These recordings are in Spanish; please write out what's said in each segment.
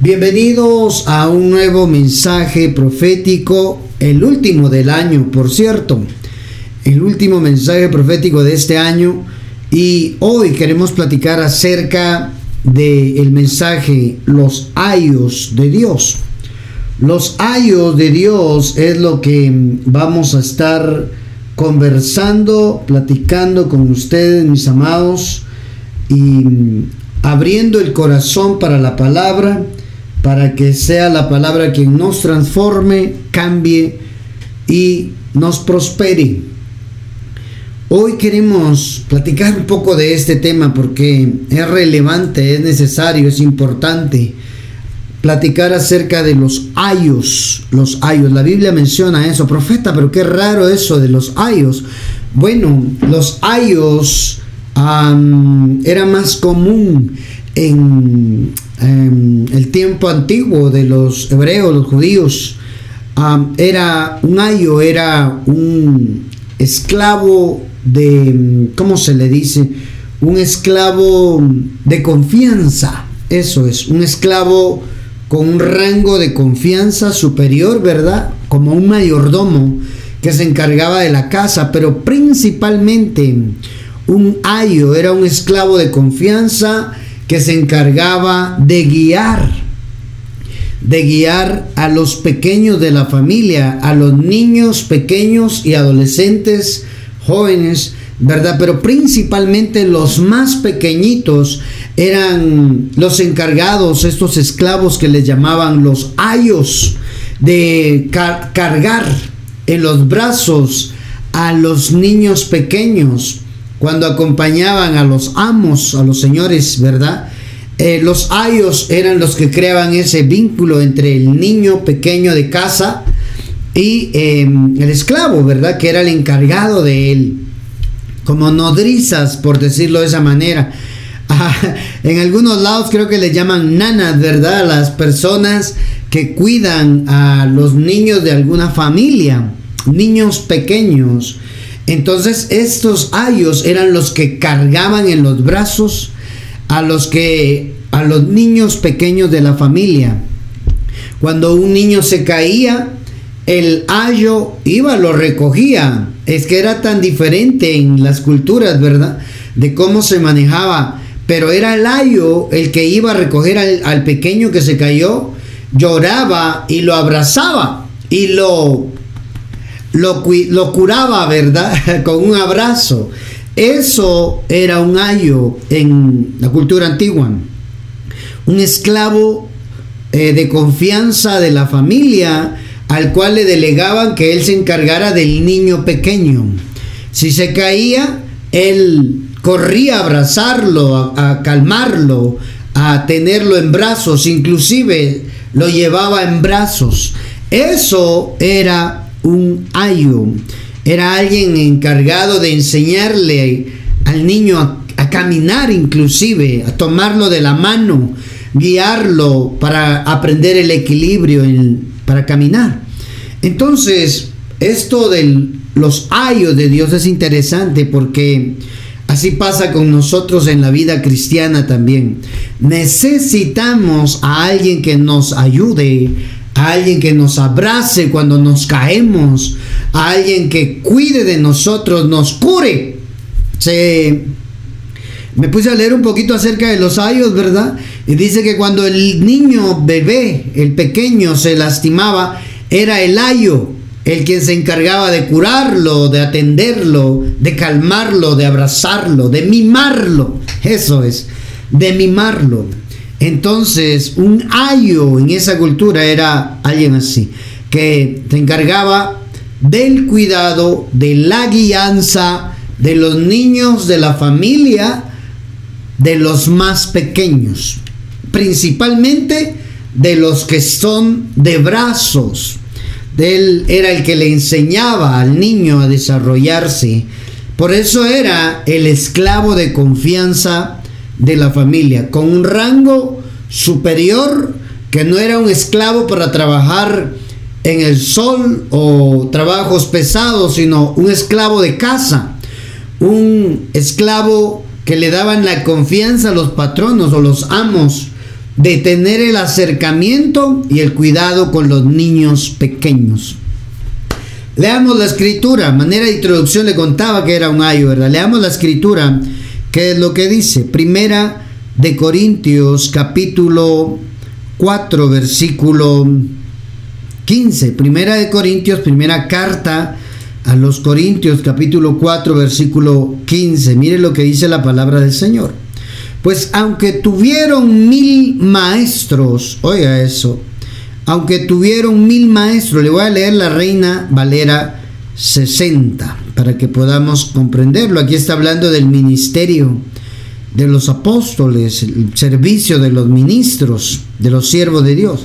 Bienvenidos a un nuevo mensaje profético, el último del año, por cierto, el último mensaje profético de este año. Y hoy queremos platicar acerca del mensaje los ayos de Dios. Los ayos de Dios es lo que vamos a estar conversando, platicando con ustedes, mis amados, y abriendo el corazón para la palabra para que sea la palabra quien nos transforme, cambie y nos prospere. Hoy queremos platicar un poco de este tema porque es relevante, es necesario, es importante platicar acerca de los ayos, los ayos. La Biblia menciona eso, profeta, pero qué raro eso de los ayos. Bueno, los ayos era más común en Em, el tiempo antiguo de los hebreos, los judíos, era un ayo, era un esclavo de, ¿cómo se le dice? Un esclavo de confianza, eso es, un esclavo con un rango de confianza superior, ¿verdad? Como un mayordomo que se encargaba de la casa, pero principalmente un ayo era un esclavo de confianza que se encargaba de guiar, de guiar a los pequeños de la familia, a los niños pequeños y adolescentes, jóvenes, ¿verdad? Pero principalmente los más pequeñitos eran los encargados, estos esclavos que les llamaban los ayos, de cargar en los brazos a los niños pequeños cuando acompañaban a los amos, a los señores, ¿verdad? Eh, los ayos eran los que creaban ese vínculo entre el niño pequeño de casa y em, el esclavo, ¿verdad? Que era el encargado de él. Como nodrizas, por decirlo de esa manera. Ah, en algunos lados creo que le llaman nanas, ¿verdad? Las personas que cuidan a los niños de alguna familia, niños pequeños. Entonces estos ayos eran los que cargaban en los brazos a los que a los niños pequeños de la familia. Cuando un niño se caía, el ayo iba, lo recogía. Es que era tan diferente en las culturas, ¿verdad? De cómo se manejaba. Pero era el ayo el que iba a recoger al, al pequeño que se cayó, lloraba y lo abrazaba y lo lo, curaba, ¿verdad? Con un abrazo. Eso era un ayo en la cultura antigua. Un esclavo eh, de confianza de la familia al cual le delegaban que él se encargara del niño pequeño. Si se caía, él corría a abrazarlo, a calmarlo, a tenerlo en brazos, inclusive lo llevaba en brazos. Eso era un ayo. Era alguien encargado de enseñarle al niño a, caminar inclusive, a tomarlo de la mano, guiarlo para aprender el equilibrio para caminar. Entonces, esto de los ayos de Dios es interesante porque así pasa con nosotros en la vida cristiana también. Necesitamos a alguien que nos ayude a alguien que nos abrace cuando nos caemos, a alguien que cuide de nosotros, nos cure. Se, me puse a leer un poquito acerca de los ayos, ¿verdad? Y dice que cuando el niño bebé, el pequeño, se lastimaba, era el ayo el quien se encargaba de curarlo, de atenderlo, de calmarlo, de abrazarlo, de mimarlo. Eso es, de mimarlo. Entonces, un ayo en esa cultura era alguien así, que se encargaba del cuidado, de la guianza de los niños de la familia, de los más pequeños, principalmente de los que son de brazos. Él era el que le enseñaba al niño a desarrollarse. Por eso era el esclavo de confianza de la familia, con un rango superior que no era un esclavo para trabajar en el sol o trabajos pesados, sino un esclavo de casa, un esclavo que le daban la confianza a los patronos o los amos de tener el acercamiento y el cuidado con los niños pequeños. Leamos la escritura, manera de introducción le contaba que era un ayo, ¿verdad? Leamos la escritura, que es lo que dice. Primera de Corintios capítulo 4, versículo 15. Primera de Corintios, primera carta a los Corintios capítulo 4, versículo 15. Mire lo que dice la palabra del Señor. Pues aunque tuvieron mil maestros, oiga eso, aunque tuvieron mil maestros, le voy a leer la Reina Valera 60 para que podamos comprenderlo. Aquí está hablando del ministerio de los apóstoles, el servicio de los ministros, de los siervos de Dios.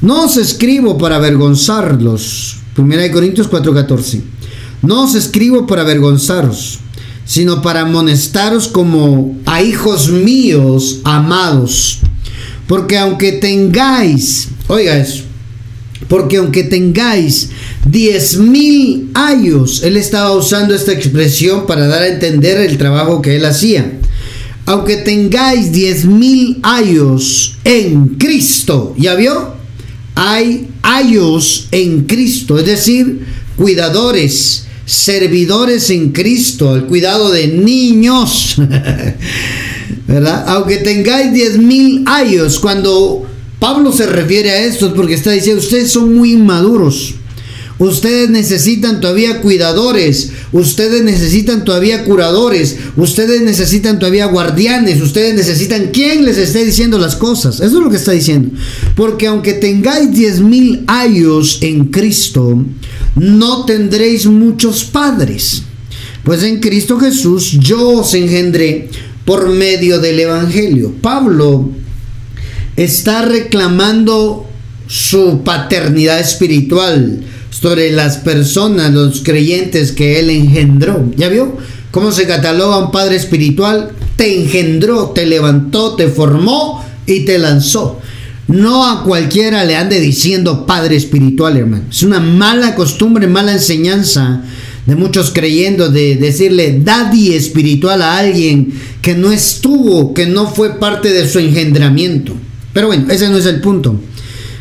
No os escribo para avergonzarlos. 1 Corintios 4:14. No os escribo para avergonzaros, sino para amonestaros como a hijos míos amados. Porque aunque tengáis, oiga eso, porque aunque tengáis diez mil años, él estaba usando esta expresión para dar a entender el trabajo que él hacía. Aunque tengáis diez mil años en Cristo, ¿ya vio? Hay años en Cristo, es decir, cuidadores, servidores en Cristo, el cuidado de niños, ¿verdad? Aunque tengáis diez mil años, cuando Pablo se refiere a esto es porque está diciendo, ustedes son muy inmaduros. Ustedes necesitan todavía cuidadores, ustedes necesitan todavía curadores, ustedes necesitan todavía guardianes, ustedes necesitan quien les esté diciendo las cosas. Eso es lo que está diciendo. Porque aunque tengáis diez mil años en Cristo, no tendréis muchos padres. Pues en Cristo Jesús yo os engendré por medio del Evangelio. Pablo está reclamando su paternidad espiritual sobre las personas, los creyentes que él engendró. ¿Ya vio? ¿Cómo se cataloga un padre espiritual? Te engendró, te levantó, te formó y te lanzó. No a cualquiera le ande diciendo padre espiritual, hermano. Es una mala costumbre, mala enseñanza de muchos creyendo de decirle daddy espiritual a alguien que no estuvo, que no fue parte de su engendramiento. Pero bueno, ese no es el punto.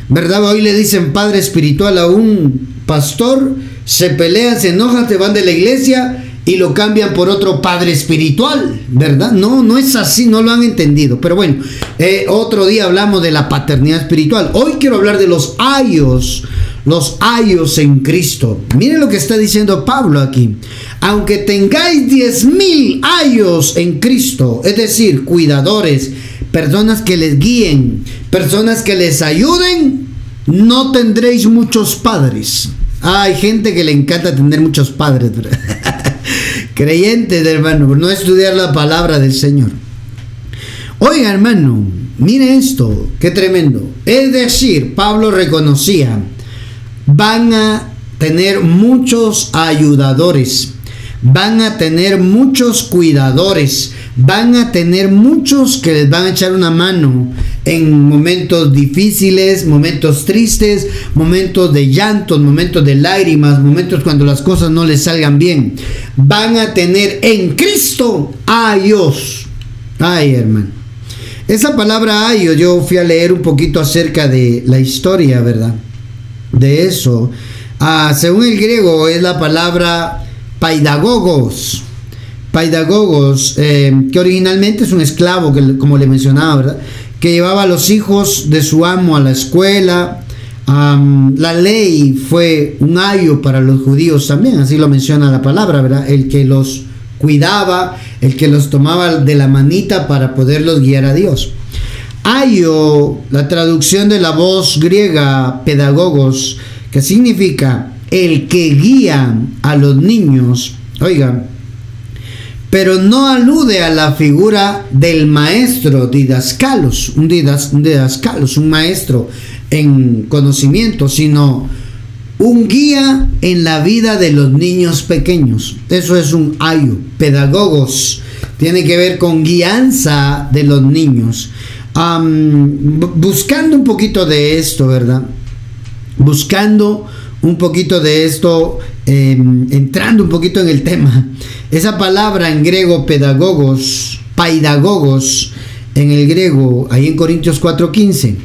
¿Verdad? Hoy le dicen padre espiritual a un pastor, se pelean, se enojan, se van de la iglesia y lo cambian por otro padre espiritual, ¿verdad? No, no es así, no lo han entendido. Pero bueno, eh, otro día hablamos de la paternidad espiritual. Hoy quiero hablar de los ayos, los ayos en Cristo. Miren lo que está diciendo Pablo aquí. Aunque tengáis diez mil ayos en Cristo, es decir, cuidadores, personas que les guíen, personas que les ayuden, no tendréis muchos padres. Hay gente que le encanta tener muchos padres. creyentes, hermano, no estudiar la palabra del Señor. Oiga, hermano, mire esto, qué tremendo. Es decir, Pablo reconocía, van a tener muchos ayudadores, van a tener muchos cuidadores, van a tener muchos que les van a echar una mano en momentos difíciles, momentos tristes, momentos de llantos, momentos de lágrimas, momentos cuando las cosas no les salgan bien. Van a tener en Cristo a Dios. Ay, hermano. Esa palabra ayos, yo fui a leer un poquito acerca de la historia, ¿verdad? De eso. Ah, según el griego es la palabra paidagogos. Paidagogos, eh, que originalmente es un esclavo, que, como le mencionaba, ¿verdad? que llevaba a los hijos de su amo a la escuela. la ley fue un ayo para los judíos también, así lo menciona la palabra, ¿verdad? El que los cuidaba, el que los tomaba de la manita para poderlos guiar a Dios. Ayo, la traducción de la voz griega pedagogos, que significa el que guía a los niños, oigan, pero no alude a la figura del maestro didascalos, un, didascalos, un maestro en conocimiento, sino un guía en la vida de los niños pequeños. Eso es un ayo, pedagogos, tiene que ver con guianza de los niños. buscando un poquito de esto, ¿verdad? Buscando un poquito de esto, em, entrando un poquito en el tema. Esa palabra en griego pedagogos, paidagogos, en el griego, ahí en Corintios 4:15,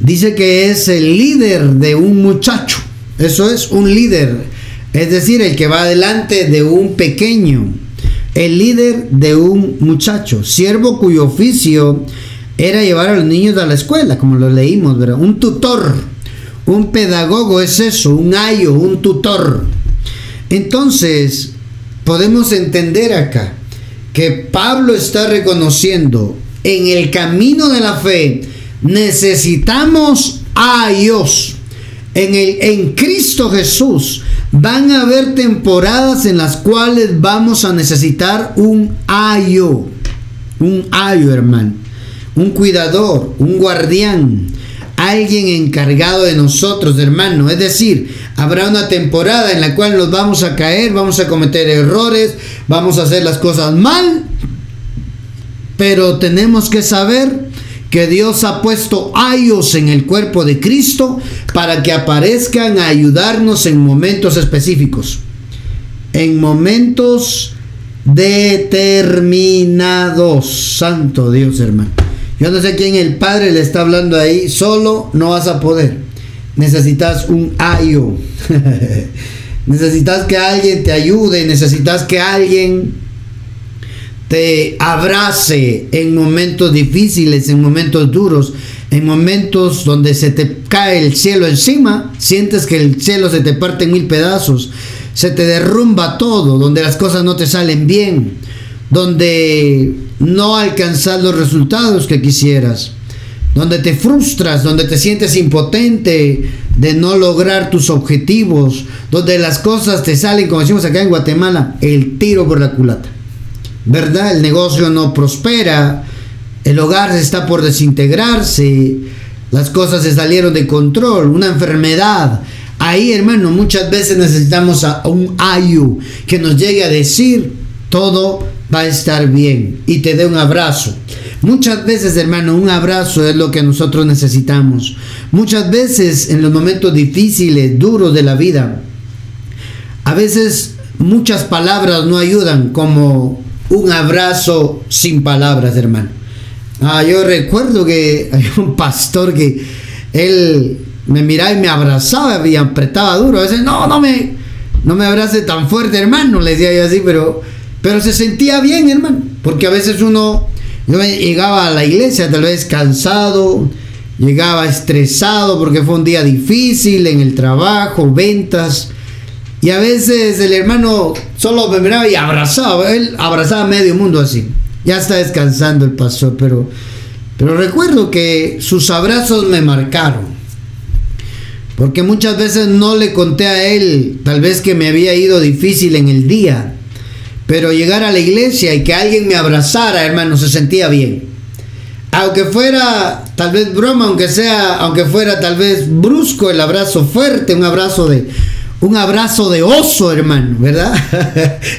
dice que es el líder de un muchacho. Eso es un líder, es decir, el que va adelante de un pequeño, el líder de un muchacho, siervo cuyo oficio era llevar a los niños a la escuela, como lo leímos, ¿verdad? Un tutor, un pedagogo es eso, un ayo, un tutor. Entonces, podemos entender acá que Pablo está reconociendo en el camino de la fe, necesitamos a Dios. En, el, en Cristo Jesús van a haber temporadas en las cuales vamos a necesitar un ayo, un ayo hermano, un cuidador, un guardián, alguien encargado de nosotros, hermano. Es decir, habrá una temporada en la cual nos vamos a caer, vamos a cometer errores, vamos a hacer las cosas mal, pero tenemos que saber que Dios ha puesto ayos en el cuerpo de Cristo para que aparezcan a ayudarnos en momentos específicos, en momentos determinados. Santo Dios, hermano. Yo no sé quién el Padre le está hablando ahí, solo no vas a poder. Necesitas un ayo. necesitas que alguien te ayude, necesitas que alguien te abrace en momentos difíciles, en momentos duros, en momentos donde se te cae el cielo encima, sientes que el cielo se te parte en mil pedazos, se te derrumba todo, donde las cosas no te salen bien, donde no alcanzas los resultados que quisieras, donde te frustras, donde te sientes impotente de no lograr tus objetivos, donde las cosas te salen, como decimos acá en Guatemala, el tiro por la culata. ¿Verdad? El negocio no prospera, el hogar está por desintegrarse, las cosas se salieron de control, una enfermedad. Ahí, hermano, muchas veces necesitamos a un ayu que nos llegue a decir todo va a estar bien y te dé un abrazo. Muchas veces, hermano, un abrazo es lo que nosotros necesitamos. Muchas veces en los momentos difíciles, duros de la vida, a veces muchas palabras no ayudan como un abrazo sin palabras, hermano. Ah, yo recuerdo que hay un pastor que él me miraba y me abrazaba y apretaba duro. A veces, no, no me, no me abrace tan fuerte, hermano, le decía yo así, pero pero se sentía bien, hermano, porque a veces uno llegaba a la iglesia tal vez cansado, llegaba estresado porque fue un día difícil en el trabajo, ventas. Y a veces el hermano solo me miraba y abrazaba, él abrazaba a medio mundo así. Ya está descansando el pastor, pero, pero recuerdo que sus abrazos me marcaron. Porque muchas veces no le conté a él, tal vez que me había ido difícil en el día. Pero llegar a la iglesia y que alguien me abrazara, hermano, se sentía bien. Aunque fuera tal vez broma, aunque sea, aunque fuera tal vez brusco el abrazo fuerte, un abrazo de un abrazo de oso, hermano, ¿verdad?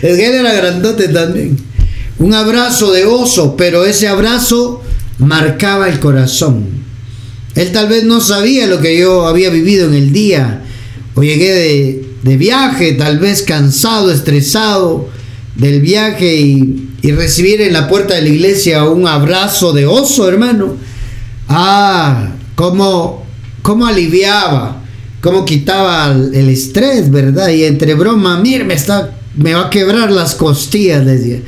es que él era grandote también. Un abrazo de oso, pero ese abrazo marcaba el corazón. Él tal vez no sabía lo que yo había vivido en el día, o llegué de, de viaje, tal vez cansado, estresado, del viaje y, recibir en la puerta de la iglesia un abrazo de oso, hermano. Ah, cómo, cómo aliviaba, cómo quitaba el, estrés, ¿verdad? Y entre broma, mire, me, está, me va a quebrar las costillas, decía.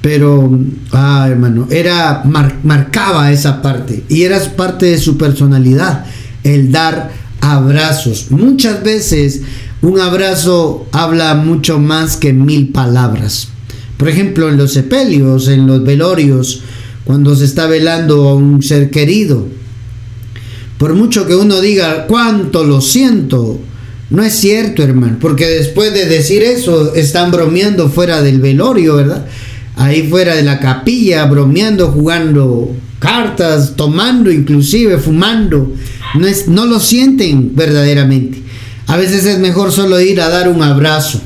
Pero, ah, hermano, era, marcaba esa parte y era parte de su personalidad, el dar abrazos. Muchas veces un abrazo habla mucho más que mil palabras. Por ejemplo, en los sepelios, en los velorios, cuando se está velando a un ser querido. Por mucho que uno diga cuánto lo siento, no es cierto, hermano, porque después de decir eso están bromeando fuera del velorio, ¿verdad? Ahí fuera de la capilla, bromeando, jugando cartas, tomando, inclusive fumando. No, es, no lo sienten verdaderamente. A veces es mejor solo ir a dar un abrazo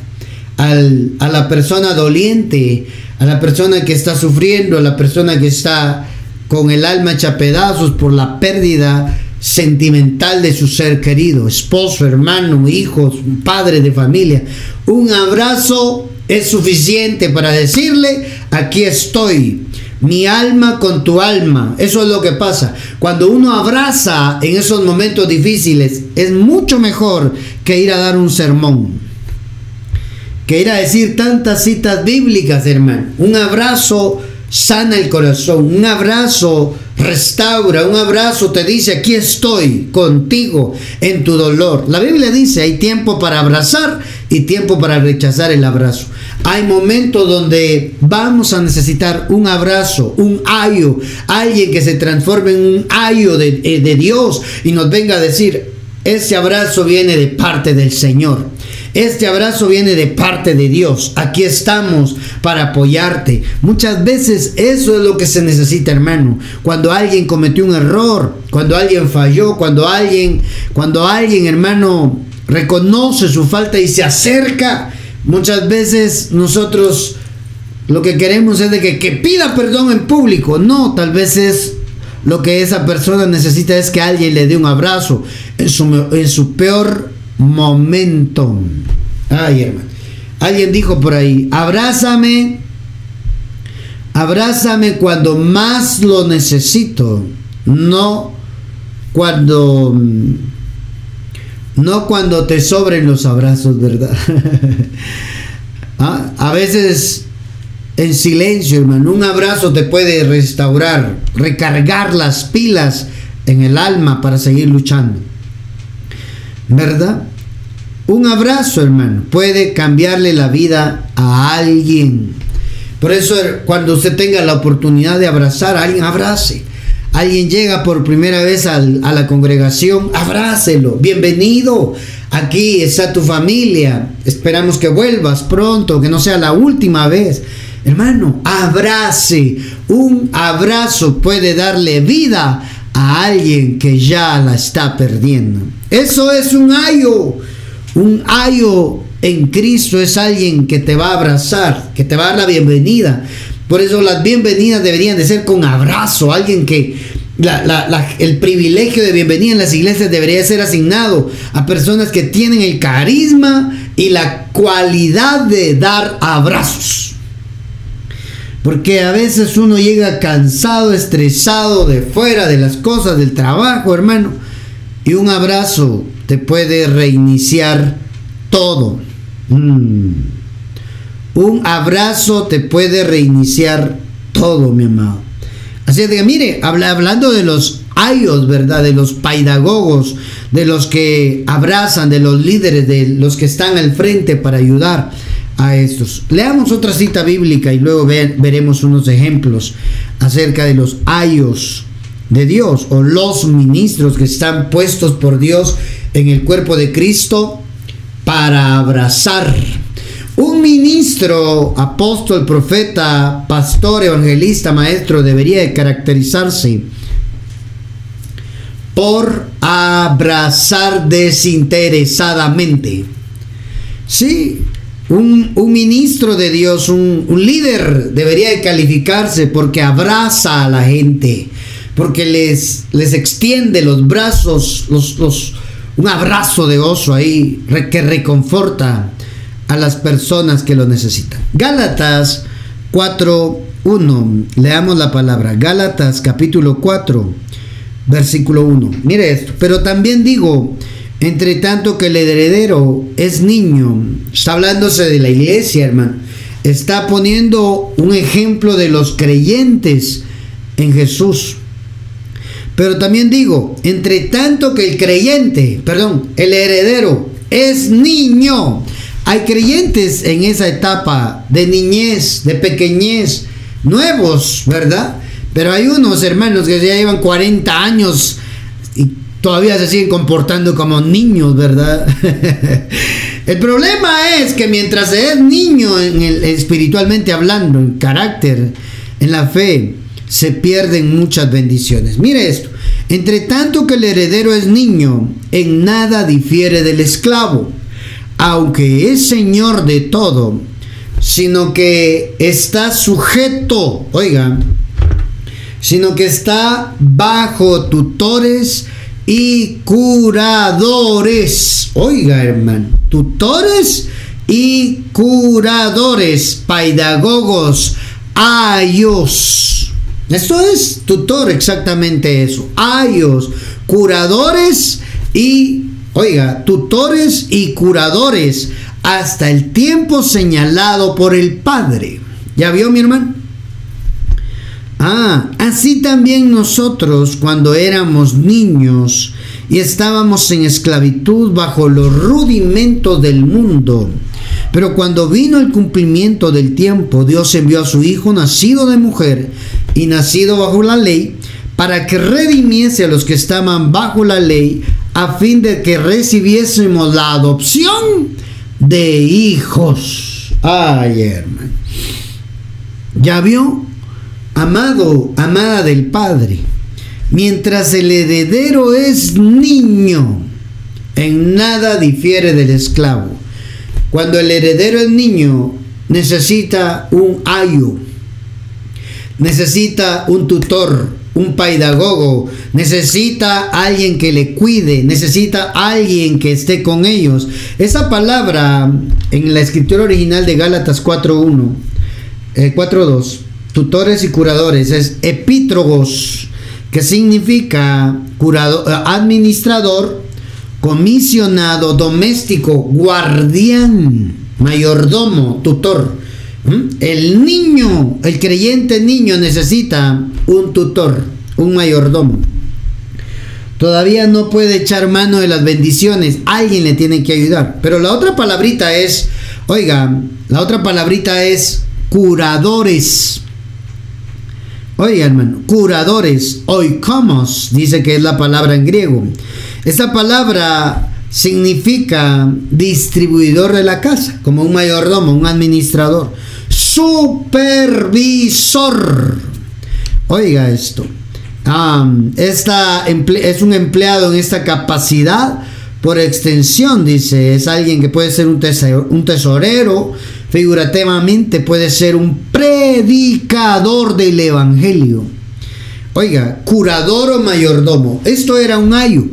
a la persona doliente, a la persona que está sufriendo, a la persona que está con el alma hecha pedazos por la pérdida sentimental de su ser querido, esposo, hermano, hijos, padre de familia. Un abrazo es suficiente para decirle, aquí estoy, mi alma con tu alma. Eso es lo que pasa. Cuando uno abraza en esos momentos difíciles, es mucho mejor que ir a dar un sermón. Que ir a decir tantas citas bíblicas, hermano. Un abrazo sana el corazón. Un abrazo restaura. Un abrazo te dice, aquí estoy contigo en tu dolor. La Biblia dice, hay tiempo para abrazar y tiempo para rechazar el abrazo. Hay momentos donde vamos a necesitar un abrazo, un ayo, alguien que se transforme en un ayo de, eh, de Dios y nos venga a decir, ese abrazo viene de parte del Señor. Este abrazo viene de parte de Dios. Aquí estamos para apoyarte. Muchas veces eso es lo que se necesita, hermano. Cuando alguien cometió un error, cuando alguien falló, cuando alguien, cuando alguien, hermano, reconoce su falta y se acerca, muchas veces nosotros lo que queremos es de que, que pida perdón en público. No, tal vez es lo que esa persona necesita es que alguien le dé un abrazo en su, en su peor momento. Ay, hermano. Alguien dijo por ahí, abrázame, abrázame cuando más lo necesito, no cuando, no cuando te sobren los abrazos, ¿verdad? ¿Ah? A veces en silencio, hermano, un abrazo te puede restaurar, recargar las pilas en el alma para seguir luchando. ¿Verdad? Un abrazo, hermano, puede cambiarle la vida a alguien. Por eso cuando usted tenga la oportunidad de abrazar a alguien, abrace. Alguien llega por primera vez a la congregación, abrácelo. Bienvenido. Aquí está tu familia. Esperamos que vuelvas pronto, que no sea la última vez. Hermano, abrace. Un abrazo puede darle vida a alguien que ya la está perdiendo. Eso es un ayo. Un ayo en Cristo es alguien que te va a abrazar, que te va a dar la bienvenida. Por eso las bienvenidas deberían de ser con abrazo. Alguien que el privilegio de bienvenida en las iglesias debería ser asignado a personas que tienen el carisma y la cualidad de dar abrazos. Porque a veces uno llega cansado, estresado de fuera de las cosas del trabajo, hermano. Y un abrazo te puede reiniciar todo. Mm. Un abrazo te puede reiniciar todo, mi amado. Así es que, mire, hablando de los ayos, ¿verdad? De los paidagogos, de los que abrazan, de los líderes, de los que están al frente para ayudar a estos. Leamos otra cita bíblica y luego veremos unos ejemplos acerca de los ayos de Dios o los ministros que están puestos por Dios en el cuerpo de Cristo para abrazar. Un ministro, apóstol, profeta, pastor, evangelista, maestro debería de caracterizarse por abrazar desinteresadamente. Sí, un, ministro de Dios, un, líder debería de calificarse porque abraza a la gente, porque les, les extiende los brazos, los, los, un abrazo de oso ahí que reconforta a las personas que lo necesitan. Gálatas 4.1, leamos la palabra. Gálatas capítulo 4, versículo 1. Mire esto, pero también digo, entre tanto que el heredero es niño, está hablándose de la iglesia, hermano. Está poniendo un ejemplo de los creyentes en Jesús. Pero también digo, entre tanto que el creyente, perdón, el heredero es niño. Hay creyentes en esa etapa de niñez, de pequeñez, nuevos, ¿verdad? Pero hay unos hermanos que ya llevan 40 años y todavía se siguen comportando como niños, ¿verdad? el problema es que mientras se es niño en el, espiritualmente hablando, en carácter, en la fe, se pierden muchas bendiciones. Mire esto, entre tanto que el heredero es niño, en nada difiere del esclavo, aunque es señor de todo, sino que está sujeto, oiga, sino que está bajo tutores y curadores. Oiga, hermano, tutores y curadores, pedagogos, ayos. Esto es tutor, exactamente eso. Ayos, curadores y, oiga, tutores y curadores hasta el tiempo señalado por el Padre. ¿Ya vio mi hermano? Ah, así también nosotros cuando éramos niños y estábamos en esclavitud bajo los rudimentos del mundo. Pero cuando vino el cumplimiento del tiempo, Dios envió a su Hijo nacido de mujer y nacido bajo la ley, para que redimiese a los que estaban bajo la ley, a fin de que recibiésemos la adopción de hijos. Ay, hermano. ¿Ya vio? Amado, amada del Padre, mientras el heredero es niño, en nada difiere del esclavo. Cuando el heredero es niño, necesita un ayo, necesita un tutor, un pedagogo, necesita alguien que le cuide, necesita alguien que esté con ellos. Esa palabra en la escritura original de Gálatas 4.1, 4.2, eh, tutores y curadores, es epítrogos, que significa curador, eh, administrador, comisionado, doméstico, guardián, mayordomo, tutor. ¿Mm? El niño, el creyente niño necesita un tutor, un mayordomo. Todavía no puede echar mano de las bendiciones, alguien le tiene que ayudar. Pero la otra palabrita es, oiga, la otra palabrita es curadores. Oiga, hermano, curadores, oikomos, dice que es la palabra en griego. Esta palabra significa distribuidor de la casa, como un mayordomo, un administrador. Supervisor. Oiga esto. es un empleado en esta capacidad por extensión, dice, es alguien que puede ser un un tesorero figurativamente puede ser un predicador del evangelio. Oiga, curador o mayordomo. Esto era un ayo.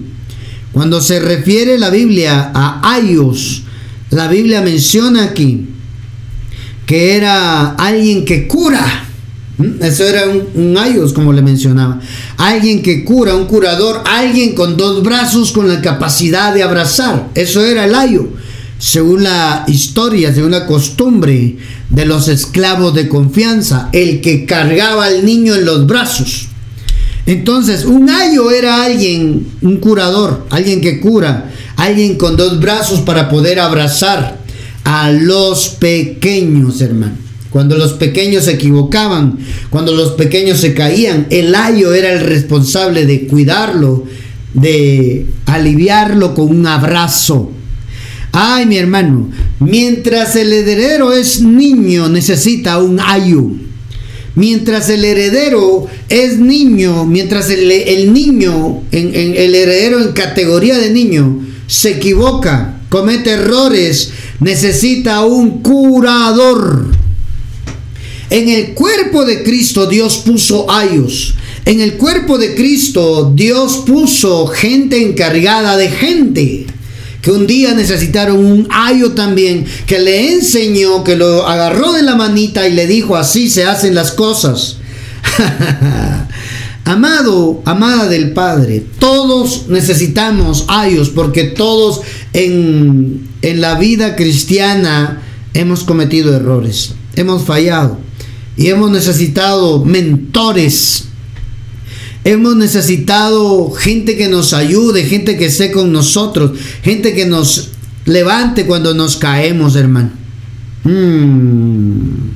Cuando se refiere la Biblia a ayos, la Biblia menciona aquí que era alguien que cura. ¿Mm? Eso era un, ayos, como le mencionaba. Alguien que cura, un curador, alguien con dos brazos con la capacidad de abrazar. Eso era el ayo según la historia, según la costumbre de los esclavos de confianza, el que cargaba al niño en los brazos. Entonces, un ayo era alguien, un curador, alguien que cura, alguien con dos brazos para poder abrazar a los pequeños, hermano. Cuando los pequeños se equivocaban, cuando los pequeños se caían, el ayo era el responsable de cuidarlo, de aliviarlo con un abrazo. Ay, mi hermano, mientras el heredero es niño, necesita un ayu. Mientras el heredero es niño, mientras el, niño, en, el heredero en categoría de niño, se equivoca, comete errores, necesita un curador. En el cuerpo de Cristo Dios puso ayos. En el cuerpo de Cristo Dios puso gente encargada de gente que un día necesitaron un ayo también, que le enseñó, que lo agarró de la manita y le dijo, así se hacen las cosas. Amado, amada del Padre, todos necesitamos ayos porque todos en, en la vida cristiana hemos cometido errores, hemos fallado y hemos necesitado mentores Hemos necesitado gente que nos ayude, gente que esté con nosotros, gente que nos levante cuando nos caemos, hermano. Mm.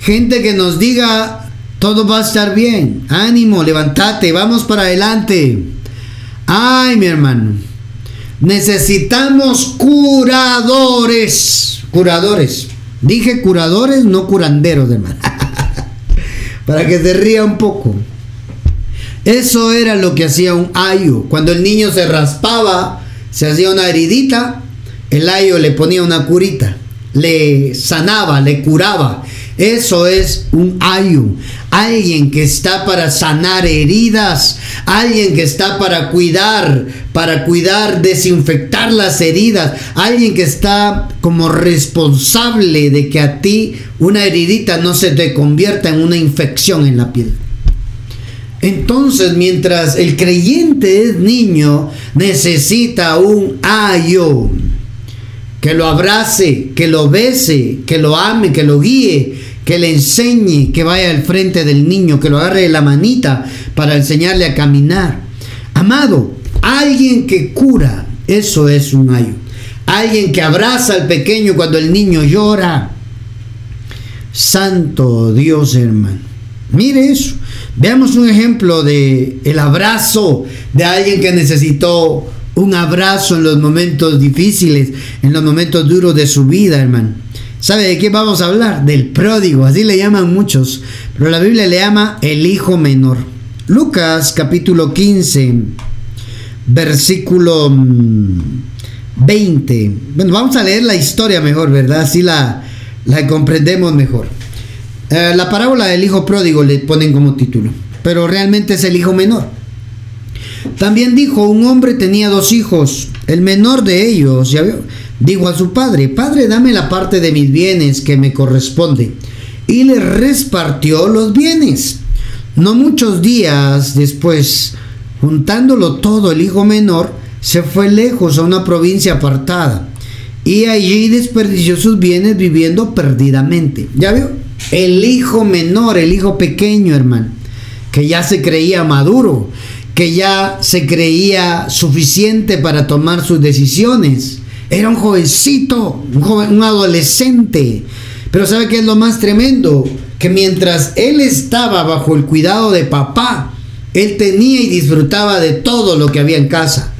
Gente que nos diga, todo va a estar bien, ánimo, levántate, vamos para adelante. Ay, mi hermano, necesitamos curadores, curadores. Dije curadores, no curanderos, hermano. para que se ría un poco. Eso era lo que hacía un ayo. Cuando el niño se raspaba, se hacía una heridita, el ayo le ponía una curita, le sanaba, le curaba. Eso es un ayo. Alguien que está para sanar heridas, alguien que está para cuidar, para cuidar, desinfectar las heridas, alguien que está como responsable de que a ti una heridita no se te convierta en una infección en la piel. Entonces, mientras el creyente es niño, necesita un ayo que lo abrace, que lo bese, que lo ame, que lo guíe, que le enseñe, que vaya al frente del niño, que lo agarre la manita para enseñarle a caminar. Amado, alguien que cura, eso es un ayo. Alguien que abraza al pequeño cuando el niño llora. Santo Dios, hermano. Mire eso. Veamos un ejemplo de el abrazo de alguien que necesitó un abrazo en los momentos difíciles, en los momentos duros de su vida, hermano. ¿Sabe de qué vamos a hablar? Del pródigo, así le llaman muchos, pero la Biblia le llama el hijo menor. Lucas capítulo 15, versículo 20. Mm, bueno, vamos a leer la historia mejor, ¿verdad? Así la, la comprendemos mejor. Eh, la parábola del hijo pródigo le ponen como título, pero realmente es el hijo menor. También dijo, un hombre tenía dos hijos, el menor de ellos, ya dijo a su padre, Padre, dame la parte de mis bienes que me corresponde. Y le repartió los bienes. No muchos días después, juntándolo todo, el hijo menor se fue lejos a una provincia apartada y allí desperdició sus bienes viviendo perdidamente. ¿Ya vio? El hijo menor, el hijo pequeño, hermano, que ya se creía maduro, que ya se creía suficiente para tomar sus decisiones. Era un jovencito, un, adolescente. Pero ¿sabe qué es lo más tremendo? Que mientras él estaba bajo el cuidado de papá, él tenía y disfrutaba de todo lo que había en casa.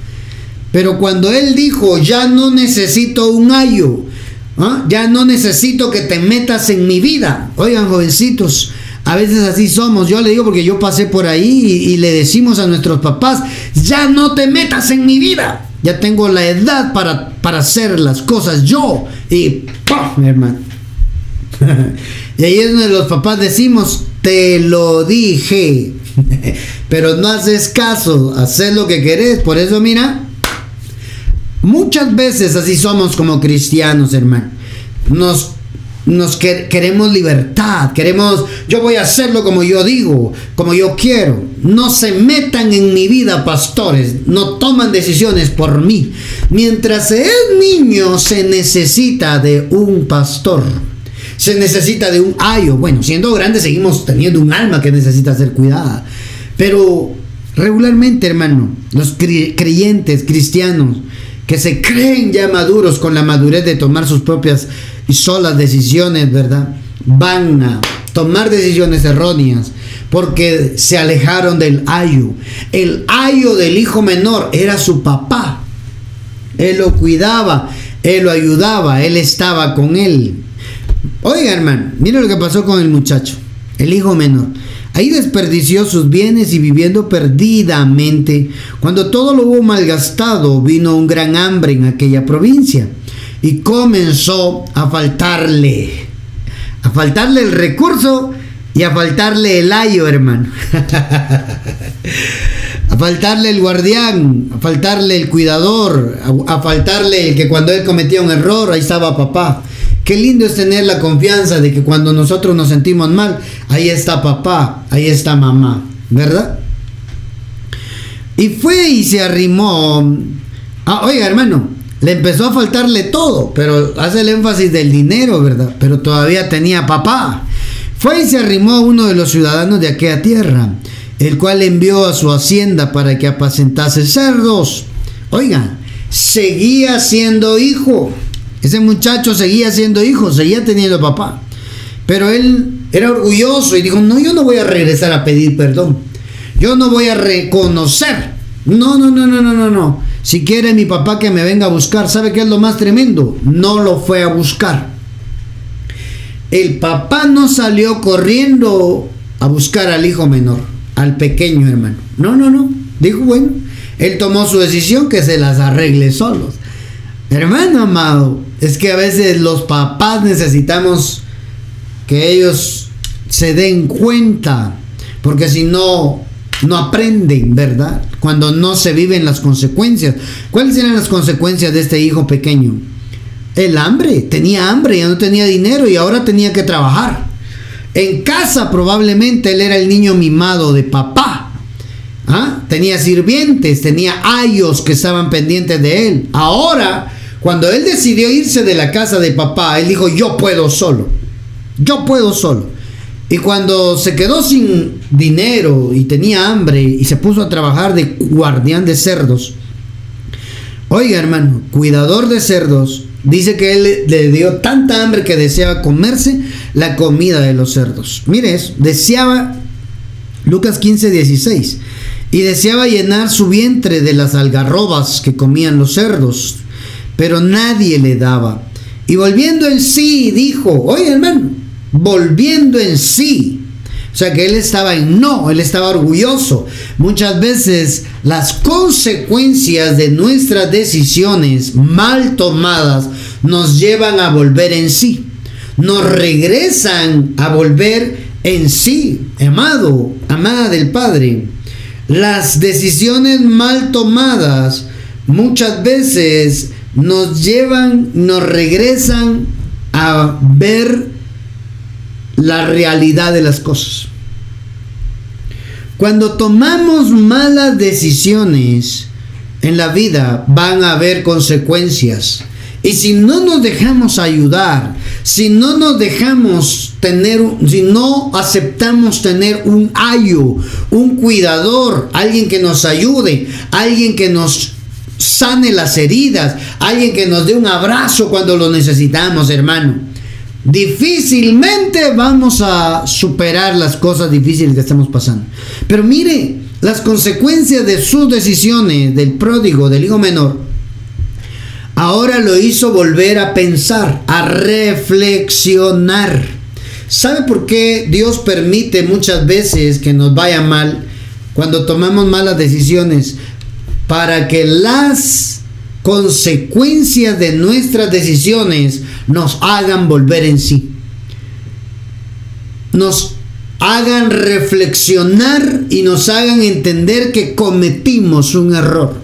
Pero cuando él dijo, ya no necesito un ayo, ¿ah? ya no necesito que te metas en mi vida. Oigan, jovencitos, a veces así somos. Yo le digo porque yo pasé por ahí y, le decimos a nuestros papás, ya no te metas en mi vida. Ya tengo la edad para, para hacer las cosas yo. Y ¡pum! hermano. y ahí es donde los papás decimos, te lo dije. Pero no haces caso, haces lo que querés. Por eso, mira, Muchas veces así somos como cristianos, hermano. Nos, nos queremos libertad, queremos, yo voy a hacerlo como yo digo, como yo quiero. No se metan en mi vida, pastores, no toman decisiones por mí. Mientras es niño se necesita de un pastor. Se necesita de un ayo. Bueno, siendo grande seguimos teniendo un alma que necesita ser cuidada. Pero regularmente, hermano, los creyentes cristianos que se creen ya maduros con la madurez de tomar sus propias y solas decisiones, ¿verdad? Van a tomar decisiones erróneas porque se alejaron del ayo. El ayo del hijo menor era su papá. Él lo cuidaba, él lo ayudaba, él estaba con él. Oiga, hermano, mire lo que pasó con el muchacho, el hijo menor. Ahí desperdició sus bienes y viviendo perdidamente. Cuando todo lo hubo malgastado, vino un gran hambre en aquella provincia y comenzó a faltarle, a faltarle el recurso y a faltarle el ayo, hermano. a faltarle el guardián, a faltarle el cuidador, a, faltarle el que cuando él cometía un error, ahí estaba papá. Qué lindo es tener la confianza de que cuando nosotros nos sentimos mal, ahí está papá, ahí está mamá, ¿verdad? Y fue y se arrimó. Ah, oiga, hermano, le empezó a faltarle todo, pero hace el énfasis del dinero, ¿verdad? Pero todavía tenía papá. Fue y se arrimó a uno de los ciudadanos de aquella tierra, el cual envió a su hacienda para que apacentase cerdos. Oiga, seguía siendo hijo. Ese muchacho seguía siendo hijo, seguía teniendo papá. Pero él era orgulloso y dijo, no, yo no voy a regresar a pedir perdón. Yo no voy a reconocer. No, no, no, no, no, no, no. Si quiere mi papá que me venga a buscar, ¿sabe qué es lo más tremendo? No lo fue a buscar. El papá no salió corriendo a buscar al hijo menor, al pequeño hermano. No, no, no. Dijo, bueno, él tomó su decisión que se las arregle solos. Hermano amado, es que a veces los papás necesitamos que ellos se den cuenta, porque si no, no aprenden, ¿verdad? Cuando no se viven las consecuencias. ¿Cuáles eran las consecuencias de este hijo pequeño? El hambre, tenía hambre, ya no tenía dinero y ahora tenía que trabajar. En casa probablemente él era el niño mimado de papá, ¿Ah? Tenía sirvientes, tenía ayos que estaban pendientes de él. Ahora, cuando él decidió irse de la casa de papá, él dijo, yo puedo solo. Yo puedo solo. Y cuando se quedó sin dinero y tenía hambre y se puso a trabajar de guardián de cerdos, oiga hermano, cuidador de cerdos, dice que él le dio tanta hambre que deseaba comerse la comida de los cerdos. Mire eso, deseaba, Lucas 15, 16 y deseaba llenar su vientre de las algarrobas que comían los cerdos, pero nadie le daba. Y volviendo en sí, dijo, oye hermano, volviendo en sí. O sea que él estaba en no, él estaba orgulloso. Muchas veces las consecuencias de nuestras decisiones mal tomadas nos llevan a volver en sí. Nos regresan a volver en sí. Amado, amada del Padre. Las decisiones mal tomadas muchas veces nos llevan, nos regresan a ver la realidad de las cosas. Cuando tomamos malas decisiones en la vida van a haber consecuencias. Y si no nos dejamos ayudar, si no nos dejamos tener, si no aceptamos tener un ayo, un cuidador, alguien que nos ayude, alguien que nos sane las heridas, alguien que nos dé un abrazo cuando lo necesitamos, hermano. Difícilmente vamos a superar las cosas difíciles que estamos pasando. Pero mire, las consecuencias de sus decisiones del pródigo, del hijo menor, ahora lo hizo volver a pensar, a reflexionar. ¿Sabe por qué Dios permite muchas veces que nos vaya mal cuando tomamos malas decisiones? Para que las consecuencias de nuestras decisiones nos hagan volver en sí. Nos hagan reflexionar y nos hagan entender que cometimos un error,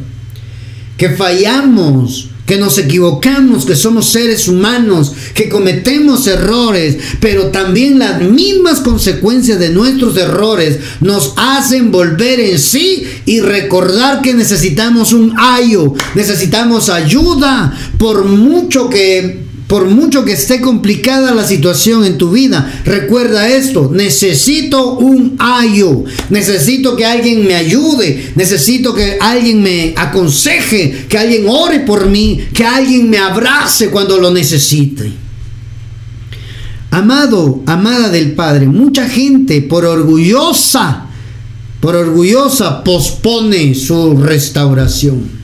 que fallamos que nos equivocamos, que somos seres humanos, que cometemos errores, pero también las mismas consecuencias de nuestros errores nos hacen volver en sí y recordar que necesitamos un ayo, necesitamos ayuda, por mucho que por mucho que esté complicada la situación en tu vida, recuerda esto, necesito un ayo, necesito que alguien me ayude, necesito que alguien me aconseje, que alguien ore por mí, que alguien me abrace cuando lo necesite. Amado, amada del Padre, mucha gente por orgullosa, por orgullosa pospone su restauración.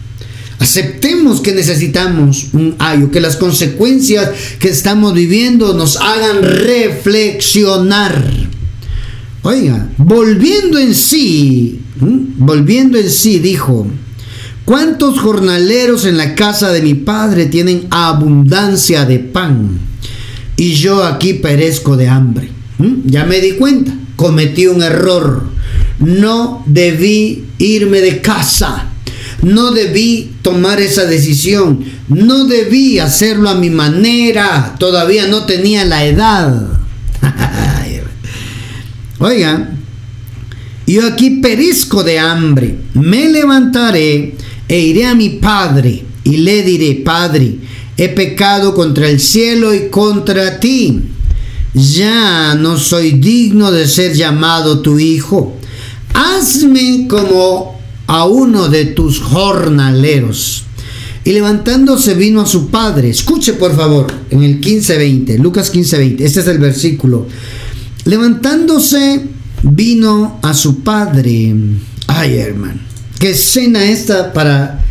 Aceptemos que necesitamos un ayo, que las consecuencias que estamos viviendo nos hagan reflexionar. Oiga, volviendo en sí, volviendo en sí, dijo, ¿cuántos jornaleros en la casa de mi padre tienen abundancia de pan? Y yo aquí perezco de hambre. Ya me di cuenta, cometí un error. No debí irme de casa no debí tomar esa decisión. No debí hacerlo a mi manera. Todavía no tenía la edad. Oiga, yo aquí perisco de hambre. Me levantaré e iré a mi padre y le diré, Padre, he pecado contra el cielo y contra ti. Ya no soy digno de ser llamado tu hijo. Hazme como a uno de tus jornaleros. Y levantándose vino a su padre. Escuche por favor, en el 15:20, Lucas 15:20, este es el versículo. Levantándose vino a su padre. Ay, hermano, qué escena esta para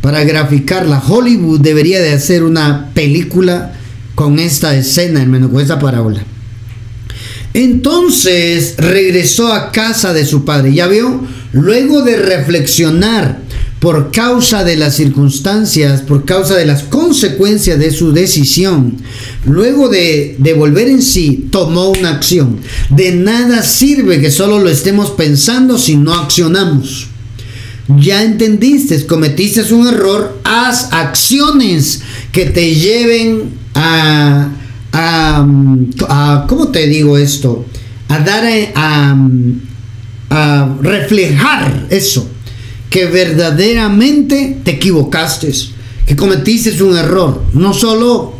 para graficarla. Hollywood debería de hacer una película con esta escena, hermano, con esta parábola. Entonces regresó a casa de su padre. Ya vio, luego de reflexionar por causa de las circunstancias, por causa de las consecuencias de su decisión, luego de, de, volver en sí, tomó una acción. De nada sirve que solo lo estemos pensando si no accionamos. Ya entendiste, cometiste un error, haz acciones que te lleven a a, ¿cómo te digo esto? A dar a, a reflejar eso, que verdaderamente te equivocaste, que cometiste un error, no solo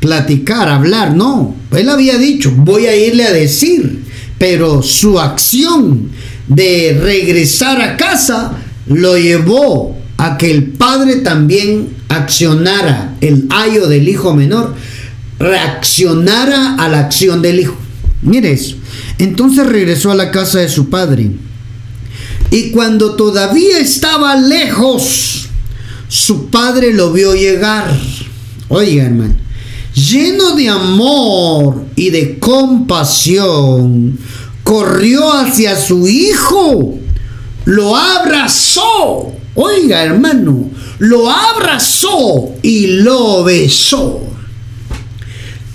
platicar, hablar, no, él había dicho, voy a irle a decir, pero su acción de regresar a casa lo llevó a que el padre también accionara el ayo del hijo menor, reaccionara a la acción del hijo. Mire eso. Entonces regresó a la casa de su padre. Y cuando todavía estaba lejos, su padre lo vio llegar. Oiga, hermano, lleno de amor y de compasión, corrió hacia su hijo, lo abrazó. Oiga, hermano, lo abrazó y lo besó.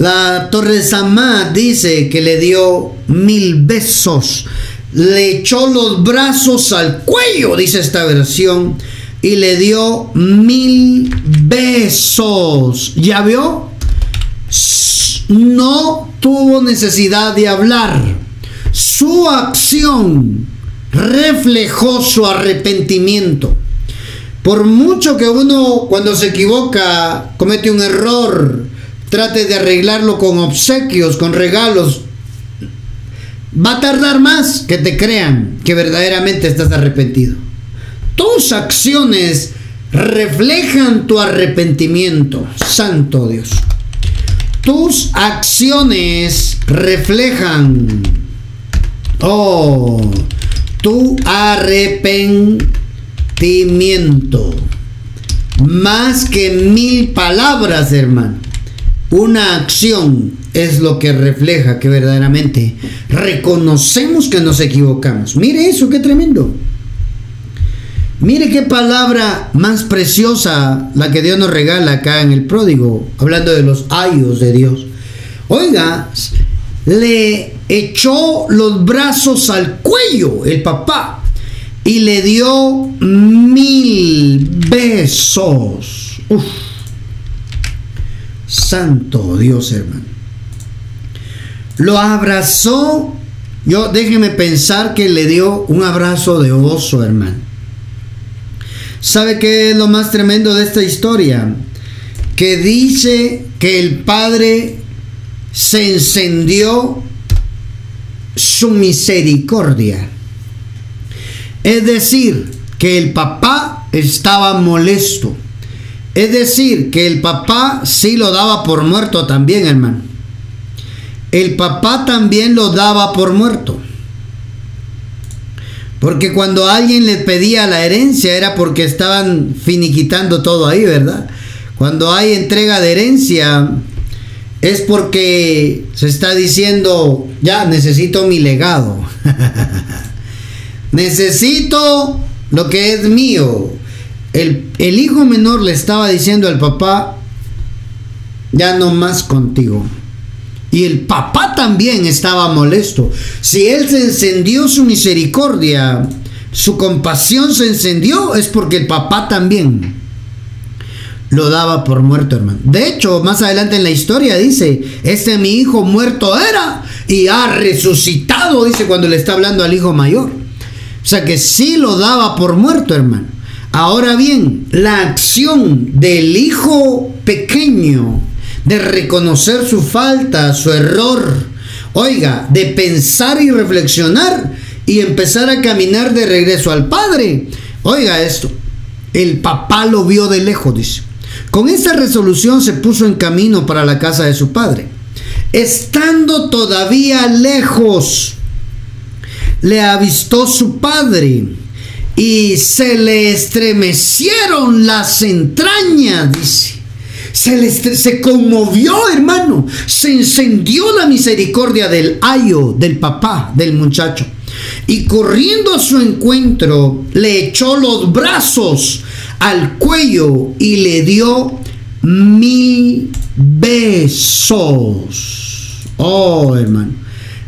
La Torre Samá dice que le dio mil besos, le echó los brazos al cuello, dice esta versión, y le dio mil besos. ¿Ya vio? No tuvo necesidad de hablar. Su acción reflejó su arrepentimiento. Por mucho que uno cuando se equivoca comete un error, trate de arreglarlo con obsequios, con regalos, va a tardar más que te crean que verdaderamente estás arrepentido. Tus acciones reflejan tu arrepentimiento, santo Dios. Tus acciones reflejan, oh, tu arrepentimiento. Más que mil palabras, hermano. Una acción es lo que refleja que verdaderamente reconocemos que nos equivocamos. Mire eso, qué tremendo. Mire qué palabra más preciosa la que Dios nos regala acá en el pródigo, hablando de los ayos de Dios. Oiga, le echó los brazos al cuello el papá y le dio mil besos. Uf. Santo Dios, hermano. Lo abrazó. Yo déjeme pensar que le dio un abrazo de oso, hermano. ¿Sabe qué es lo más tremendo de esta historia? Que dice que el padre se encendió su misericordia. Es decir, que el papá estaba molesto es decir, que el papá sí lo daba por muerto también, hermano. El papá también lo daba por muerto. Porque cuando alguien le pedía la herencia era porque estaban finiquitando todo ahí, ¿verdad? Cuando hay entrega de herencia es porque se está diciendo, ya necesito mi legado. necesito lo que es mío. El, hijo menor le estaba diciendo al papá, ya no más contigo. Y el papá también estaba molesto. Si él se encendió su misericordia, su compasión se encendió, es porque el papá también lo daba por muerto, hermano. De hecho, más adelante en la historia dice, este mi hijo muerto era y ha resucitado, dice cuando le está hablando al hijo mayor. O sea que sí lo daba por muerto, hermano. Ahora bien, la acción del hijo pequeño de reconocer su falta, su error, oiga, de pensar y reflexionar y empezar a caminar de regreso al padre. Oiga esto, el papá lo vio de lejos, dice. Con esta resolución se puso en camino para la casa de su padre. Estando todavía lejos, le avistó su padre y se le estremecieron las entrañas, dice. Se, le se conmovió, hermano. Se encendió la misericordia del ayo, del papá, del muchacho. Y corriendo a su encuentro, le echó los brazos al cuello y le dio mil besos. Oh, hermano.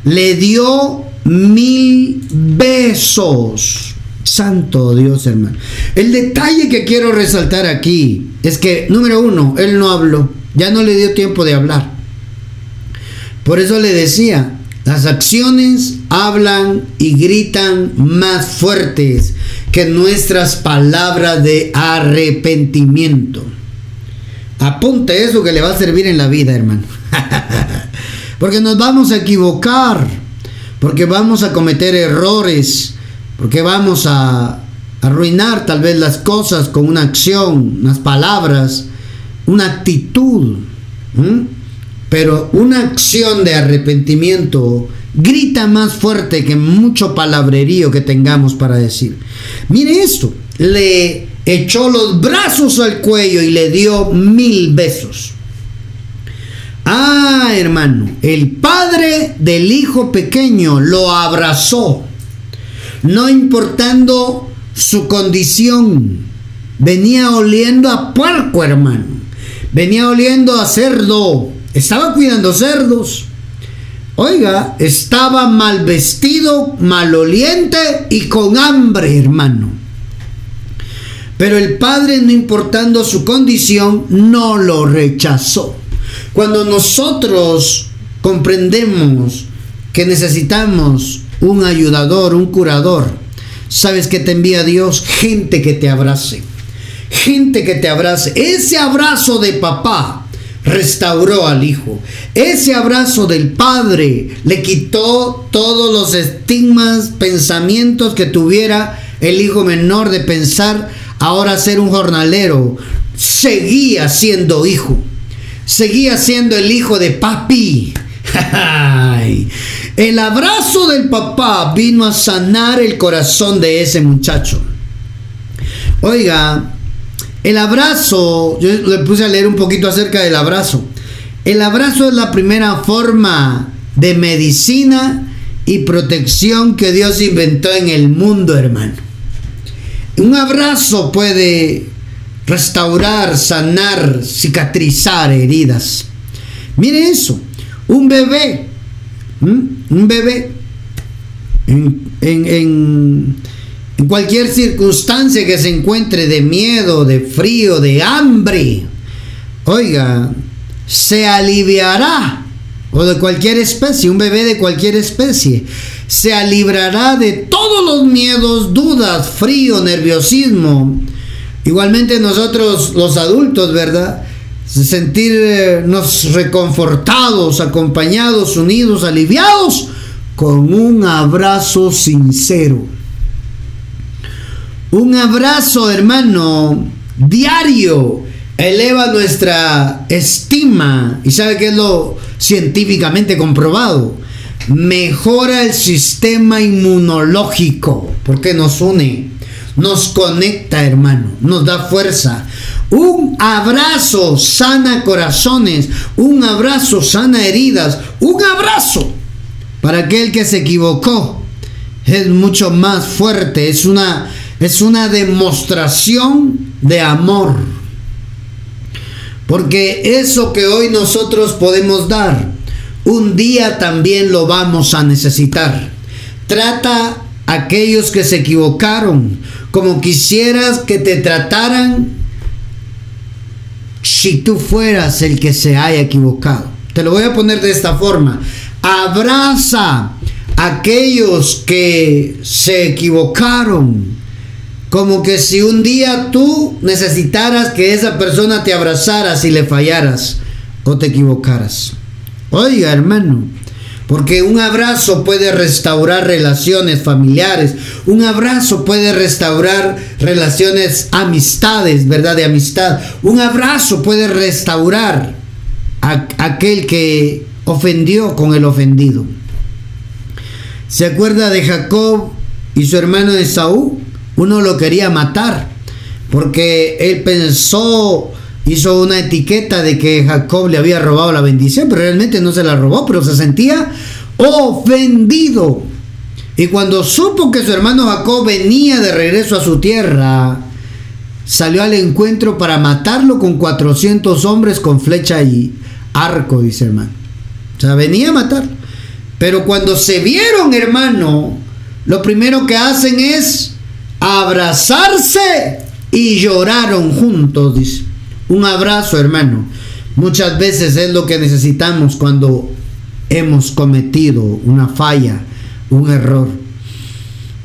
Le dio mil besos. Santo Dios, hermano. El detalle que quiero resaltar aquí es que, número uno, él no habló, ya no le dio tiempo de hablar. Por eso le decía, Las acciones hablan y gritan más fuertes que nuestras palabras de arrepentimiento. Apunte eso que le va a servir en la vida, hermano. porque nos vamos a equivocar, porque vamos a cometer errores, porque vamos a arruinar tal vez las cosas con una acción, unas palabras, una actitud. Pero una acción de arrepentimiento grita más fuerte que mucho palabrerío que tengamos para decir. Mire esto, le echó los brazos al cuello y le dio mil besos. Ah, hermano, el padre del hijo pequeño lo abrazó, no importando su condición. Venía oliendo a puerco, hermano. Venía oliendo a cerdo. Estaba cuidando cerdos. Oiga, estaba mal vestido, maloliente y con hambre, hermano. Pero el padre, no importando su condición, no lo rechazó. Cuando nosotros comprendemos que necesitamos un ayudador, un curador, ¿sabes que te envía Dios? Gente que te abrace. Gente que te abrace. Ese abrazo de papá restauró al hijo. Ese abrazo del padre le quitó todos los estigmas, pensamientos que tuviera el hijo menor de pensar ahora ser un jornalero. Seguía siendo hijo. Seguía siendo el hijo de papi. el abrazo del papá vino a sanar el corazón de ese muchacho. Oiga, el abrazo, yo le puse a leer un poquito acerca del abrazo. El abrazo es la primera forma de medicina y protección que Dios inventó en el mundo, hermano. Un abrazo puede restaurar, sanar, cicatrizar heridas. Mire eso, un bebé, un bebé en, en en cualquier circunstancia que se encuentre de miedo, de frío, de hambre, oiga, se aliviará, o de cualquier especie, un bebé de cualquier especie, se librará de todos los miedos, dudas, frío, nerviosismo. Igualmente nosotros los adultos, ¿verdad? Sentirnos reconfortados, acompañados, unidos, aliviados, con un abrazo sincero. Un abrazo, hermano, diario, eleva nuestra estima. ¿Y sabe qué es lo científicamente comprobado? Mejora el sistema inmunológico, porque nos une, nos conecta, hermano, nos da fuerza. Un abrazo sana corazones, un abrazo sana heridas, un abrazo para aquel que se equivocó. Es mucho más fuerte, es una es una demostración de amor. Porque eso que hoy nosotros podemos dar, un día también lo vamos a necesitar. Trata a aquellos que se equivocaron como quisieras que te trataran si tú fueras el que se haya equivocado. Te lo voy a poner de esta forma. Abraza a aquellos que se equivocaron como que si un día tú necesitaras que esa persona te abrazara si le fallaras o te equivocaras. Oiga, hermano, porque un abrazo puede restaurar relaciones familiares, un abrazo puede restaurar relaciones, amistades, ¿verdad? De amistad. Un abrazo puede restaurar a aquel que ofendió con el ofendido. ¿Se acuerda de Jacob y su hermano Esaú? uno lo quería matar, porque él pensó, hizo una etiqueta de que Jacob le había robado la bendición, pero realmente no se la robó, pero se sentía ofendido. Y cuando supo que su hermano Jacob venía de regreso a su tierra, salió al encuentro para matarlo con 400 hombres con flecha y arco, dice hermano. O sea, venía a matar. Pero cuando se vieron, hermano, lo primero que hacen es abrazarse y lloraron juntos, dice. Un abrazo, hermano. Muchas veces es lo que necesitamos cuando hemos cometido una falla, un error.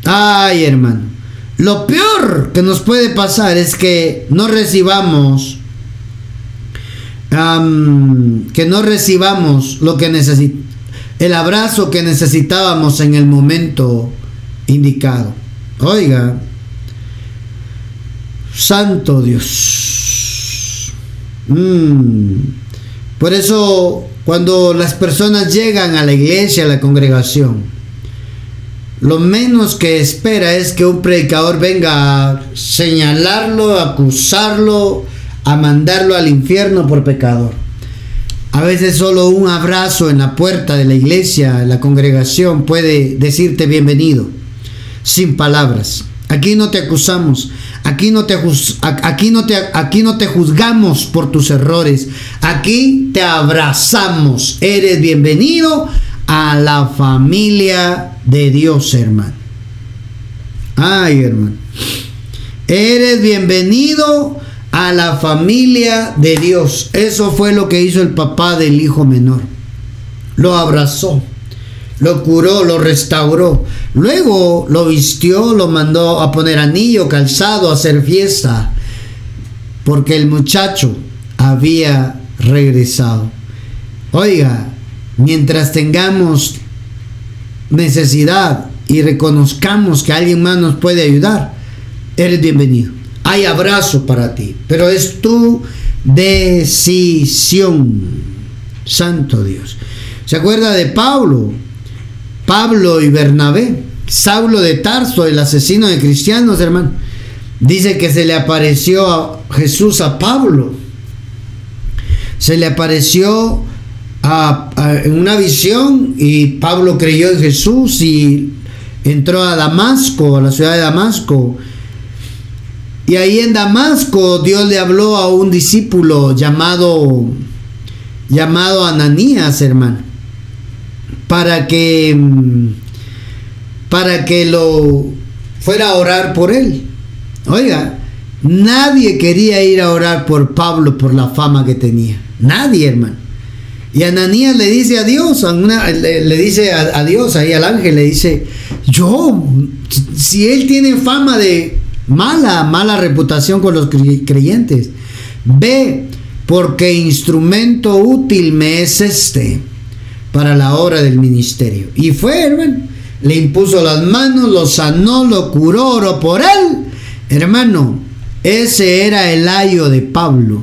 Ay, hermano, lo peor que nos puede pasar es que no recibamos que no recibamos lo que necesitamos, el abrazo que necesitábamos en el momento indicado. Oiga, Santo Dios. Mm. Por eso, cuando las personas llegan a la iglesia, a la congregación, lo menos que espera es que un predicador venga a señalarlo, a acusarlo, a mandarlo al infierno por pecador. A veces solo un abrazo en la puerta de la iglesia, la congregación, puede decirte bienvenido, sin palabras. Aquí no te acusamos, aquí no te, aquí no te, aquí no te juzgamos por tus errores, aquí te abrazamos. Eres bienvenido a la familia de Dios, hermano. Ay, hermano. Eres bienvenido a la familia de Dios. Eso fue lo que hizo el papá del hijo menor. Lo abrazó, lo curó, lo restauró. Luego lo vistió, lo mandó a poner anillo, calzado, a hacer fiesta, porque el muchacho había regresado. Oiga, mientras tengamos necesidad y reconozcamos que alguien más nos puede ayudar, eres bienvenido hay abrazo para ti, pero es tu decisión. Santo Dios. ¿Se acuerda de Pablo? Pablo y Bernabé. Saulo de Tarso, el asesino de cristianos, hermano. Dice que se le apareció a Jesús a Pablo. Se le apareció en una visión y Pablo creyó en Jesús y entró a Damasco, a la ciudad de Damasco y ahí en Damasco Dios le habló a un discípulo llamado llamado Ananías, hermano, para que para que lo fuera a orar por él. Oiga, nadie quería ir a orar por Pablo por la fama que tenía. Nadie, hermano. Y Ananías le dice a Dios, le, dice a Dios, ahí al ángel, le dice, yo, si él tiene fama de mala, mala reputación con los creyentes. Ve, porque instrumento útil me es este para la obra del ministerio. Y fue, hermano, le impuso las manos, lo sanó, lo curó, oró por él. Hermano, ese era el ayo de Pablo.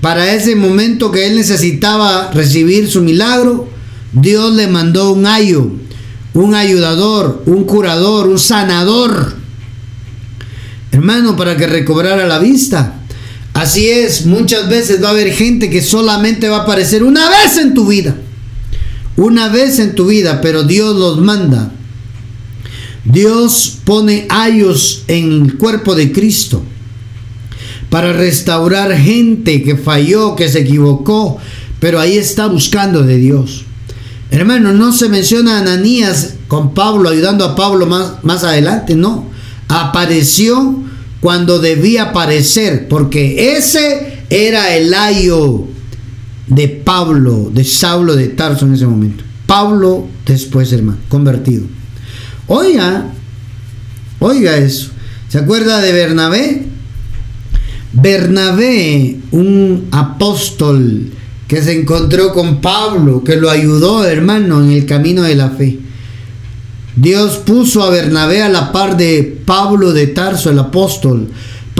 Para ese momento que él necesitaba recibir su milagro, Dios le mandó un ayo, un ayudador, un curador, un sanador hermano, para que recobrara la vista. Así es, muchas veces va a haber gente que solamente va a aparecer una vez en tu vida. Una vez en tu vida, pero Dios los manda. Dios pone ayos en el cuerpo de Cristo para restaurar gente que falló, que se equivocó, pero ahí está buscando de Dios. Hermano, no se menciona a Ananías con Pablo, ayudando a Pablo más, más adelante, no apareció cuando debía aparecer, porque ese era el ayo de Pablo, de Saulo de Tarso en ese momento. Pablo después, hermano, convertido. Oiga, oiga eso. ¿Se acuerda de Bernabé? Bernabé, un apóstol que se encontró con Pablo, que lo ayudó, hermano, en el camino de la fe. Dios puso a Bernabé a la par de Pablo de Tarso, el apóstol,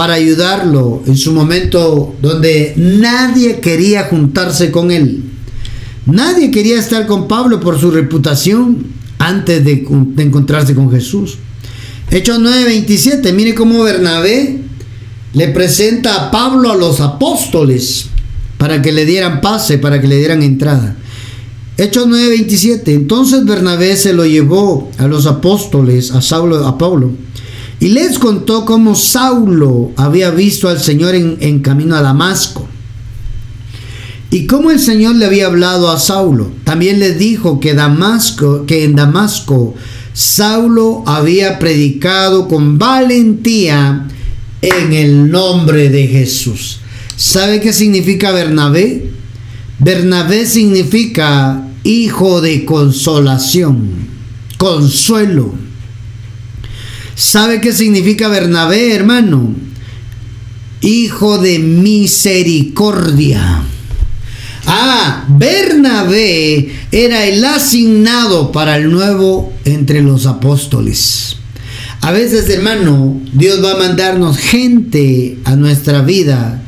para ayudarlo en su momento donde nadie quería juntarse con él. Nadie quería estar con Pablo por su reputación antes de, encontrarse con Jesús. Hechos 9:27, mire cómo Bernabé le presenta a Pablo a los apóstoles para que le dieran pase, para que le dieran entrada. Hechos 9:27. Entonces Bernabé se lo llevó a los apóstoles, a Saulo, a Pablo, y les contó cómo Saulo había visto al Señor en, camino a Damasco. Y cómo el Señor le había hablado a Saulo. También le dijo que Damasco, que en Damasco Saulo había predicado con valentía en el nombre de Jesús. ¿Sabe qué significa Bernabé? Bernabé significa hijo de consolación, consuelo. ¿Sabe qué significa Bernabé, hermano? Hijo de misericordia. Ah, Bernabé era el asignado para el nuevo entre los apóstoles. A veces, hermano, Dios va a mandarnos gente a nuestra vida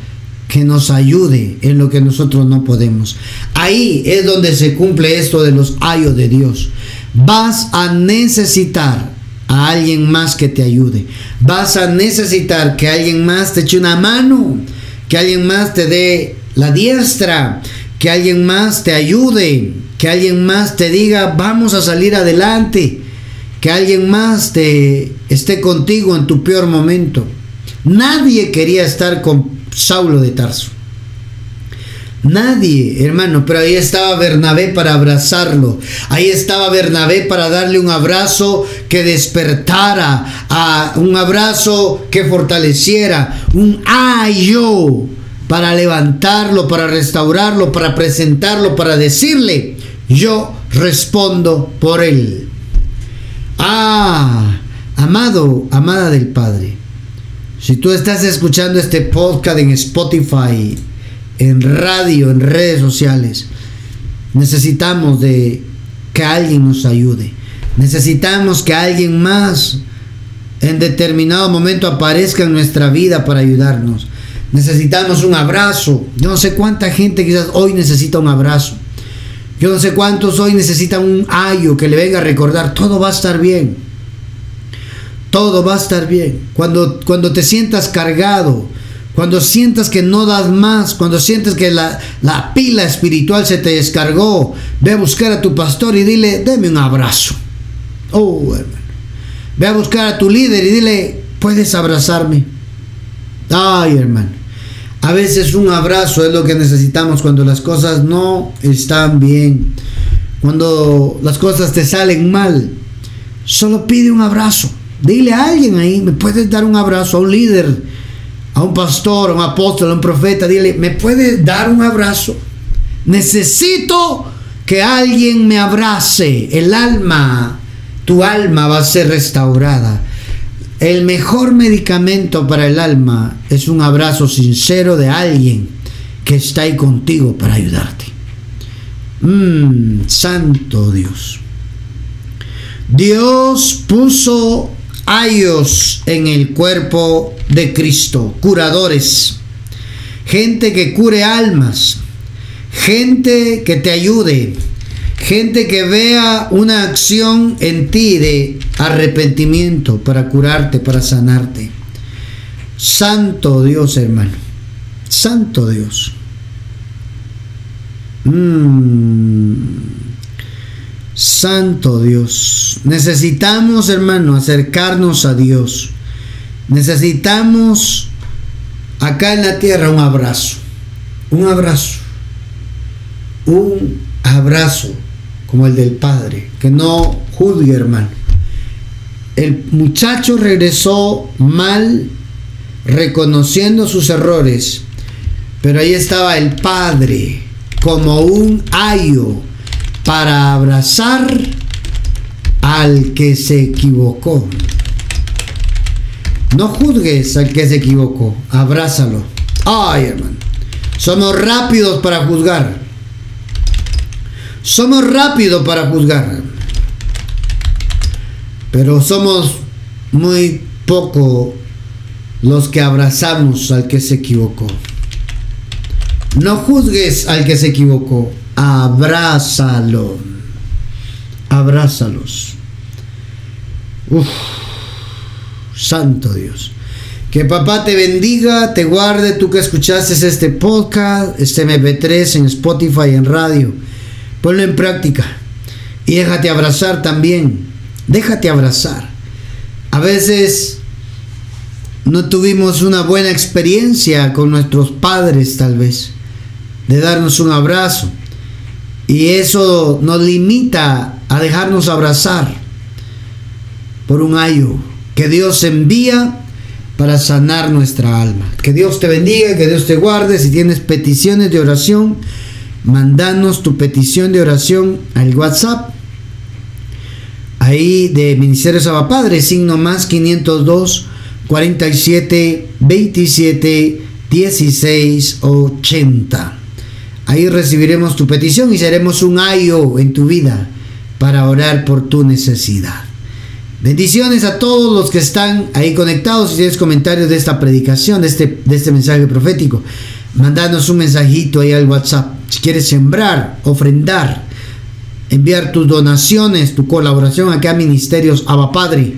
que nos ayude en lo que nosotros no podemos. Ahí es donde se cumple esto de los ayos de Dios. Vas a necesitar a alguien más que te ayude. Vas a necesitar que alguien más te eche una mano, que alguien más te dé la diestra, que alguien más te ayude, que alguien más te diga, vamos a salir adelante, que alguien más te esté contigo en tu peor momento. Nadie quería estar con Saulo de Tarso. Nadie, hermano, pero ahí estaba Bernabé para abrazarlo. Ahí estaba Bernabé para darle un abrazo que despertara, a un abrazo que fortaleciera, un ayo para levantarlo, para restaurarlo, para presentarlo, para decirle, yo respondo por él. Ah, amado, amada del Padre, si tú estás escuchando este podcast en Spotify, en radio, en redes sociales, necesitamos de que alguien nos ayude. Necesitamos que alguien más en determinado momento aparezca en nuestra vida para ayudarnos. Necesitamos un abrazo. Yo no sé cuánta gente quizás hoy necesita un abrazo. Yo no sé cuántos hoy necesitan un ayo que le venga a recordar, todo va a estar bien. Todo va a estar bien. Cuando, cuando te sientas cargado, cuando sientas que no das más, cuando sientes que la, la, pila espiritual se te descargó, ve a buscar a tu pastor y dile, deme un abrazo. Oh, hermano. Ve a buscar a tu líder y dile, puedes abrazarme. Ay, hermano. A veces un abrazo es lo que necesitamos cuando las cosas no están bien. Cuando las cosas te salen mal. Solo pide un abrazo. Dile a alguien ahí, me puedes dar un abrazo a un líder, a un pastor, a un apóstol, a un profeta. Dile, me puedes dar un abrazo. Necesito que alguien me abrace. El alma, tu alma va a ser restaurada. El mejor medicamento para el alma es un abrazo sincero de alguien que está ahí contigo para ayudarte. Mmm, santo Dios. Dios puso ayos en el cuerpo de Cristo, curadores, gente que cure almas, gente que te ayude, gente que vea una acción en ti de arrepentimiento para curarte, para sanarte. Santo Dios, hermano. Santo Dios. Mm. Santo Dios. Necesitamos, hermano, acercarnos a Dios. Necesitamos acá en la tierra un abrazo. Un abrazo. Un abrazo como el del Padre. Que no juzgue, hermano. El muchacho regresó mal, reconociendo sus errores. Pero ahí estaba el Padre como un ayo para abrazar al que se equivocó. No juzgues al que se equivocó, abrázalo. Ay, hermano. Somos rápidos para juzgar. Somos rápidos para juzgar. Pero somos muy poco los que abrazamos al que se equivocó. No juzgues al que se equivocó, abrázalo. Abrázalos. Uf, santo Dios. Que papá te bendiga, te guarde, tú que escuchaste este podcast, este MP3 en Spotify, en radio. Ponlo en práctica. Y déjate abrazar también. Déjate abrazar. A veces no tuvimos una buena experiencia con nuestros padres tal vez. De darnos un abrazo. Y eso nos limita a dejarnos abrazar por un ayo que Dios envía para sanar nuestra alma. Que Dios te bendiga, que Dios te guarde. Si tienes peticiones de oración, mandanos tu petición de oración al WhatsApp. Ahí de Ministerio Saba Padre, signo más 502 47 27 16 80. Ahí recibiremos tu petición y seremos un ayo en tu vida para orar por tu necesidad. Bendiciones a todos los que están ahí conectados. Si tienes comentarios de esta predicación, de este, de este mensaje profético, mandanos un mensajito ahí al WhatsApp. Si quieres sembrar, ofrendar, enviar tus donaciones, tu colaboración acá a Ministerios Abba Padre,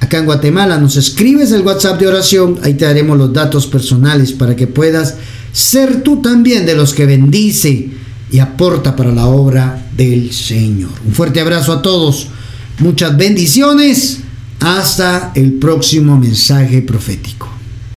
acá en Guatemala, nos escribes el WhatsApp de oración. Ahí te daremos los datos personales para que puedas ser tú también de los que bendice y aporta para la obra del Señor. Un fuerte abrazo a todos. Muchas bendiciones. Hasta el próximo mensaje profético.